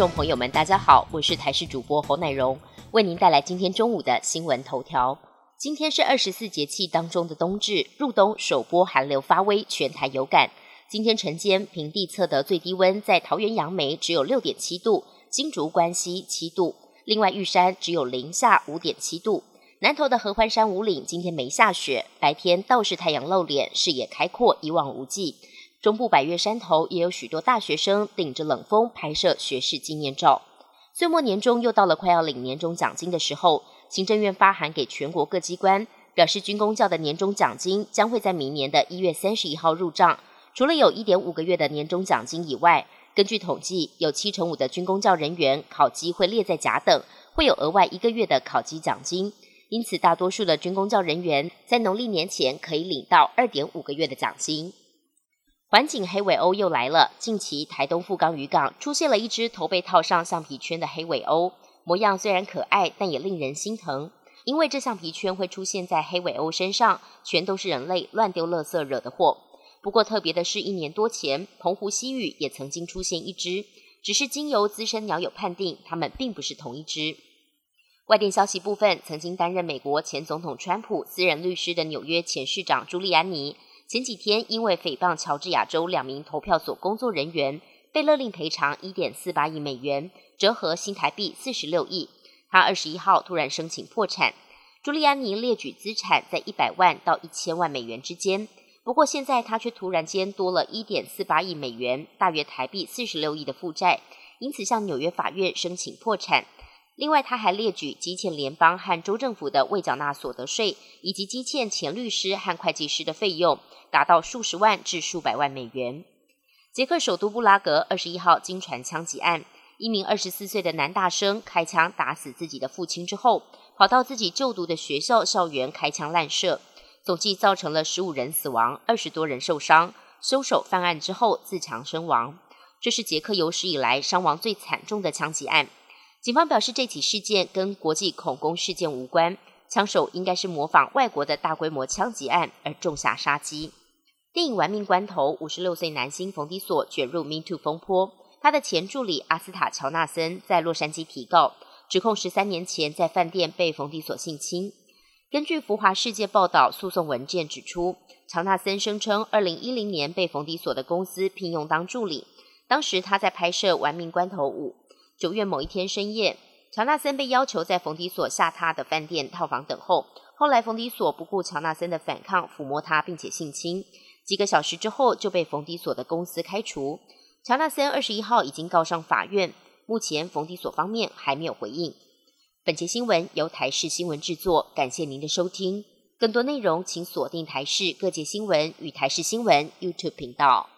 众朋友们，大家好，我是台视主播侯乃荣，为您带来今天中午的新闻头条。今天是二十四节气当中的冬至，入冬首波寒流发威，全台有感。今天晨间平地测得最低温在桃园杨梅只有六点七度，金竹关西七度，另外玉山只有零下五点七度。南投的合欢山五岭今天没下雪，白天倒是太阳露脸，视野开阔，一望无际。中部百越山头也有许多大学生顶着冷风拍摄学士纪念照。岁末年终又到了快要领年终奖金的时候，行政院发函给全国各机关，表示军工教的年终奖金将会在明年的一月三十一号入账。除了有一点五个月的年终奖金以外，根据统计，有七成五的军工教人员考绩会列在甲等，会有额外一个月的考绩奖金。因此，大多数的军工教人员在农历年前可以领到二点五个月的奖金。环景黑尾鸥又来了。近期台东富冈渔港出现了一只头被套上橡皮圈的黑尾鸥，模样虽然可爱，但也令人心疼。因为这橡皮圈会出现在黑尾鸥身上，全都是人类乱丢垃圾惹的祸。不过特别的是，一年多前澎湖西屿也曾经出现一只，只是经由资深鸟友判定，它们并不是同一只。外电消息部分，曾经担任美国前总统川普私人律师的纽约前市长朱利安尼。前几天，因为诽谤乔治亚州两名投票所工作人员，被勒令赔偿一点四八亿美元，折合新台币四十六亿。他二十一号突然申请破产。朱利安尼列举资产在一百万到一千万美元之间，不过现在他却突然间多了一点四八亿美元，大约台币四十六亿的负债，因此向纽约法院申请破产。另外，他还列举积欠联邦和州政府的未缴纳所得税，以及积欠前律师和会计师的费用，达到数十万至数百万美元。捷克首都布拉格二十一号经传枪击案，一名二十四岁的男大生开枪打死自己的父亲之后，跑到自己就读的学校校园开枪滥射，总计造成了十五人死亡，二十多人受伤。凶手犯案之后自强身亡，这是捷克有史以来伤亡最惨重的枪击案。警方表示，这起事件跟国际恐攻事件无关，枪手应该是模仿外国的大规模枪击案而种下杀机。电影《玩命关头》，五十六岁男星冯迪索卷入 Me Too 风波，他的前助理阿斯塔乔纳森在洛杉矶提告，指控十三年前在饭店被冯迪索性侵。根据福华世界报道，诉讼文件指出，乔纳森声称，二零一零年被冯迪索的公司聘用当助理，当时他在拍摄《玩命关头五》。九月某一天深夜，乔纳森被要求在冯迪索下榻的饭店套房等候。后来，冯迪索不顾乔纳森的反抗，抚摸他，并且性侵。几个小时之后，就被冯迪索的公司开除。乔纳森二十一号已经告上法院，目前冯迪索方面还没有回应。本节新闻由台视新闻制作，感谢您的收听。更多内容请锁定台视各界新闻与台视新闻 YouTube 频道。